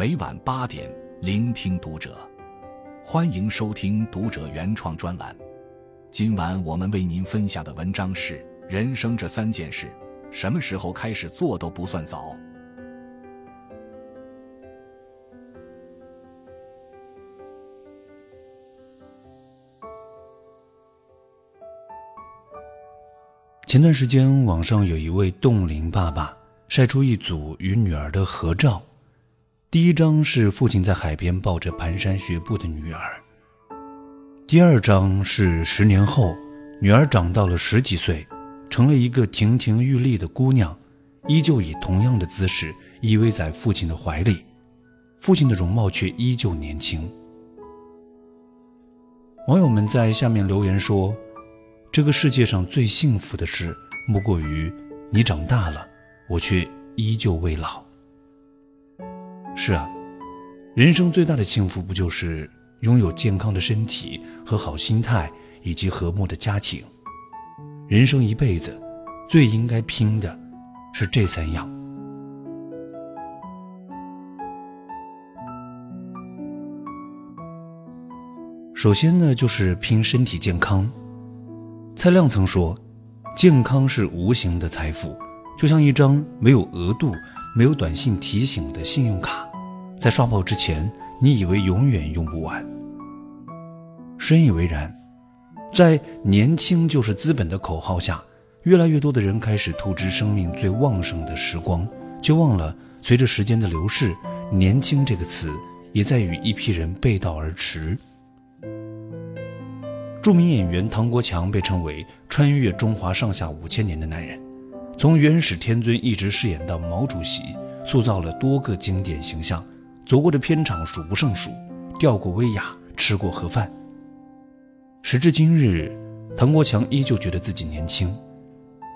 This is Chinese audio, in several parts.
每晚八点，聆听读者。欢迎收听读者原创专栏。今晚我们为您分享的文章是：人生这三件事，什么时候开始做都不算早。前段时间，网上有一位冻龄爸爸晒出一组与女儿的合照。第一张是父亲在海边抱着蹒跚学步的女儿。第二张是十年后，女儿长到了十几岁，成了一个亭亭玉立的姑娘，依旧以同样的姿势依偎在父亲的怀里，父亲的容貌却依旧年轻。网友们在下面留言说。这个世界上最幸福的事，莫过于你长大了，我却依旧未老。是啊，人生最大的幸福不就是拥有健康的身体和好心态，以及和睦的家庭？人生一辈子，最应该拼的是这三样。首先呢，就是拼身体健康。蔡亮曾说：“健康是无形的财富，就像一张没有额度、没有短信提醒的信用卡，在刷爆之前，你以为永远用不完。”深以为然。在“年轻就是资本”的口号下，越来越多的人开始透支生命最旺盛的时光，却忘了随着时间的流逝，“年轻”这个词也在与一批人背道而驰。著名演员唐国强被称为穿越中华上下五千年的男人，从元始天尊一直饰演到毛主席，塑造了多个经典形象，走过的片场数不胜数，吊过威亚，吃过盒饭。时至今日，唐国强依旧觉得自己年轻，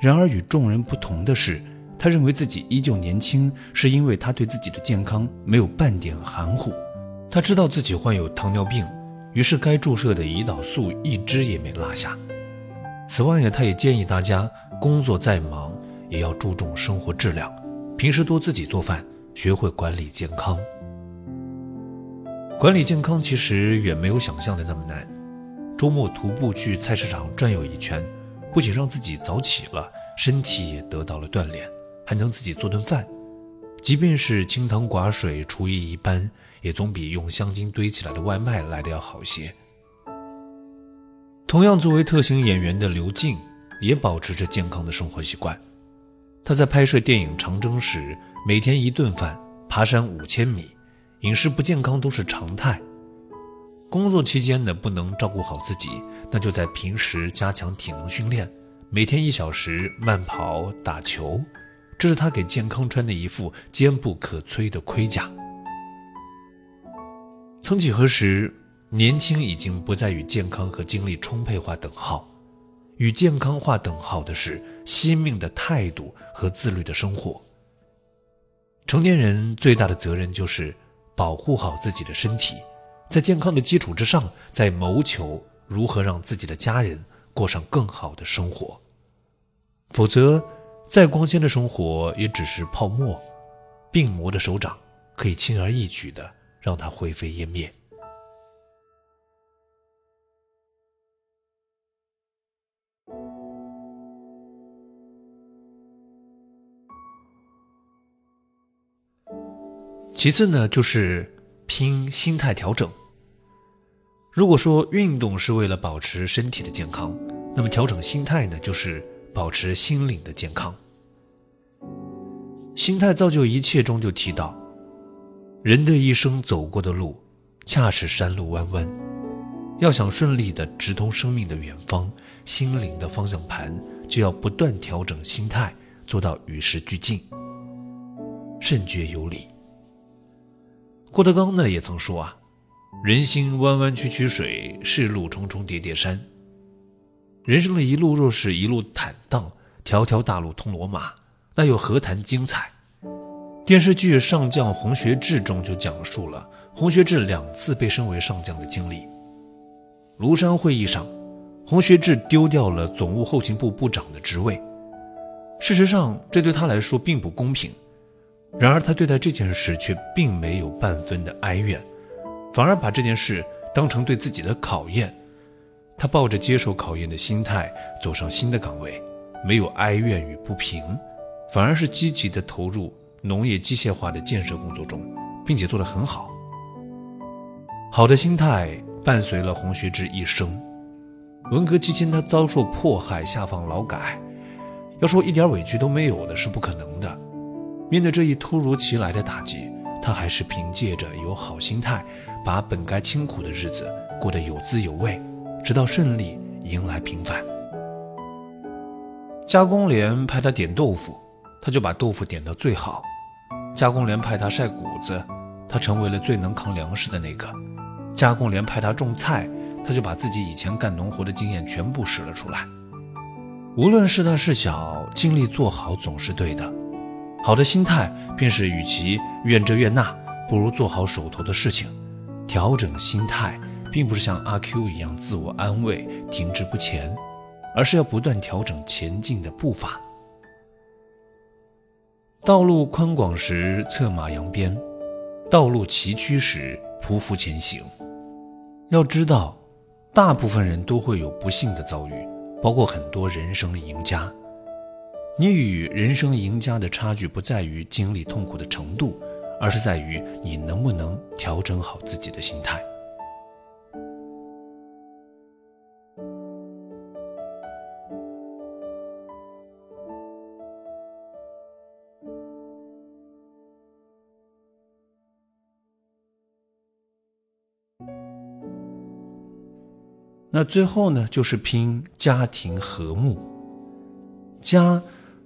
然而与众人不同的是，他认为自己依旧年轻，是因为他对自己的健康没有半点含糊，他知道自己患有糖尿病。于是，该注射的胰岛素一支也没落下。此外呢，他也建议大家，工作再忙也要注重生活质量，平时多自己做饭，学会管理健康。管理健康其实远没有想象的那么难。周末徒步去菜市场转悠一圈，不仅让自己早起了，身体也得到了锻炼，还能自己做顿饭。即便是清汤寡水，厨艺一般。也总比用香精堆起来的外卖来的要好些。同样，作为特型演员的刘静也保持着健康的生活习惯。他在拍摄电影《长征》时，每天一顿饭，爬山五千米，饮食不健康都是常态。工作期间呢，不能照顾好自己，那就在平时加强体能训练，每天一小时慢跑、打球，这是他给健康穿的一副坚不可摧的盔甲。曾几何时，年轻已经不再与健康和精力充沛划等号，与健康划等号的是惜命的态度和自律的生活。成年人最大的责任就是保护好自己的身体，在健康的基础之上，再谋求如何让自己的家人过上更好的生活。否则，再光鲜的生活也只是泡沫，病魔的手掌可以轻而易举的。让它灰飞烟灭。其次呢，就是拼心态调整。如果说运动是为了保持身体的健康，那么调整心态呢，就是保持心灵的健康。心态造就一切中就提到。人的一生走过的路，恰是山路弯弯。要想顺利的直通生命的远方，心灵的方向盘就要不断调整心态，做到与时俱进。甚觉有理。郭德纲呢也曾说啊：“人心弯弯曲曲水，世路重重叠叠山。”人生的一路若是一路坦荡，条条大路通罗马，那又何谈精彩？电视剧《上将洪学智》中就讲述了洪学智两次被升为上将的经历。庐山会议上，洪学智丢掉了总务后勤部部长的职位。事实上，这对他来说并不公平。然而他对待这件事却并没有半分的哀怨，反而把这件事当成对自己的考验。他抱着接受考验的心态走上新的岗位，没有哀怨与不平，反而是积极的投入农业机械化的建设工作中，并且做得很好。好的心态伴随了洪学智一生。文革期间，他遭受迫害，下放劳改，要说一点委屈都没有的是不可能的。面对这一突如其来的打击，他还是凭借着有好心态，把本该清苦的日子过得有滋有味，直到顺利迎来平凡。加工连派他点豆腐，他就把豆腐点到最好；加工连派他晒谷子，他成为了最能扛粮食的那个；加工连派他种菜。他就把自己以前干农活的经验全部使了出来。无论是大是小，尽力做好总是对的。好的心态便是，与其怨这怨那，不如做好手头的事情。调整心态，并不是像阿 Q 一样自我安慰、停滞不前，而是要不断调整前进的步伐。道路宽广时策马扬鞭，道路崎岖时匍匐前行。要知道。大部分人都会有不幸的遭遇，包括很多人生的赢家。你与人生赢家的差距不在于经历痛苦的程度，而是在于你能不能调整好自己的心态。那最后呢，就是拼家庭和睦。家，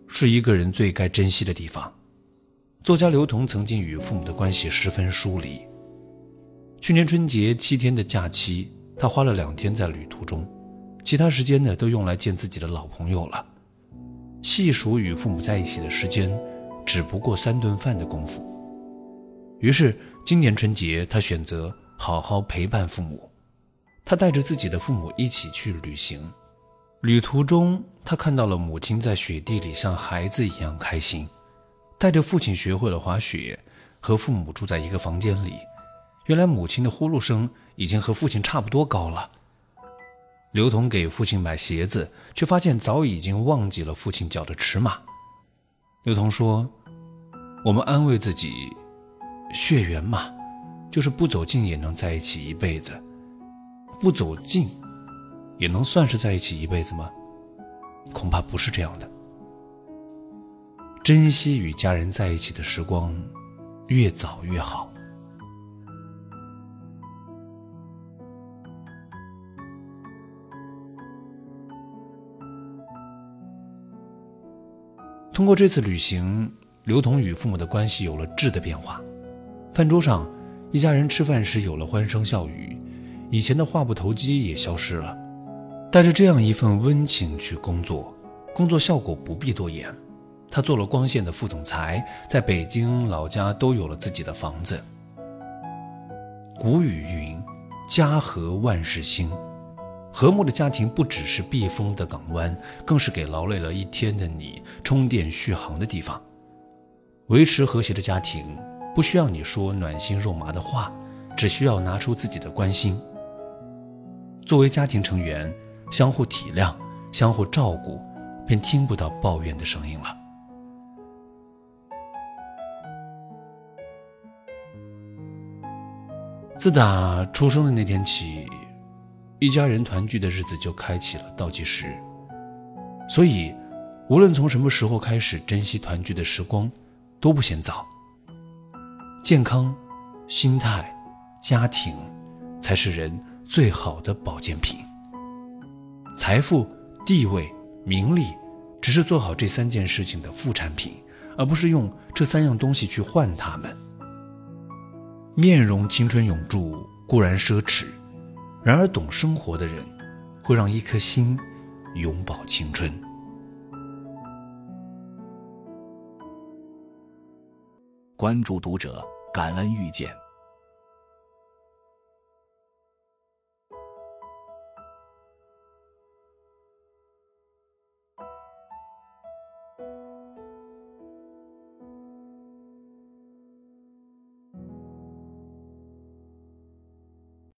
是一个人最该珍惜的地方。作家刘同曾经与父母的关系十分疏离。去年春节七天的假期，他花了两天在旅途中，其他时间呢都用来见自己的老朋友了。细数与父母在一起的时间，只不过三顿饭的功夫。于是今年春节，他选择好好陪伴父母。他带着自己的父母一起去旅行，旅途中他看到了母亲在雪地里像孩子一样开心，带着父亲学会了滑雪，和父母住在一个房间里。原来母亲的呼噜声已经和父亲差不多高了。刘同给父亲买鞋子，却发现早已经忘记了父亲脚的尺码。刘同说：“我们安慰自己，血缘嘛，就是不走近也能在一起一辈子。”不走近，也能算是在一起一辈子吗？恐怕不是这样的。珍惜与家人在一起的时光，越早越好。通过这次旅行，刘同与父母的关系有了质的变化。饭桌上，一家人吃饭时有了欢声笑语。以前的话不投机也消失了，带着这样一份温情去工作，工作效果不必多言。他做了光线的副总裁，在北京老家都有了自己的房子。古语云：“家和万事兴。”和睦的家庭不只是避风的港湾，更是给劳累了一天的你充电续航的地方。维持和谐的家庭，不需要你说暖心肉麻的话，只需要拿出自己的关心。作为家庭成员，相互体谅、相互照顾，便听不到抱怨的声音了。自打出生的那天起，一家人团聚的日子就开启了倒计时。所以，无论从什么时候开始，珍惜团聚的时光都不嫌早。健康、心态、家庭，才是人。最好的保健品。财富、地位、名利，只是做好这三件事情的副产品，而不是用这三样东西去换它们。面容青春永驻固然奢侈，然而懂生活的人，会让一颗心永葆青春。关注读者，感恩遇见。